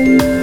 Bye.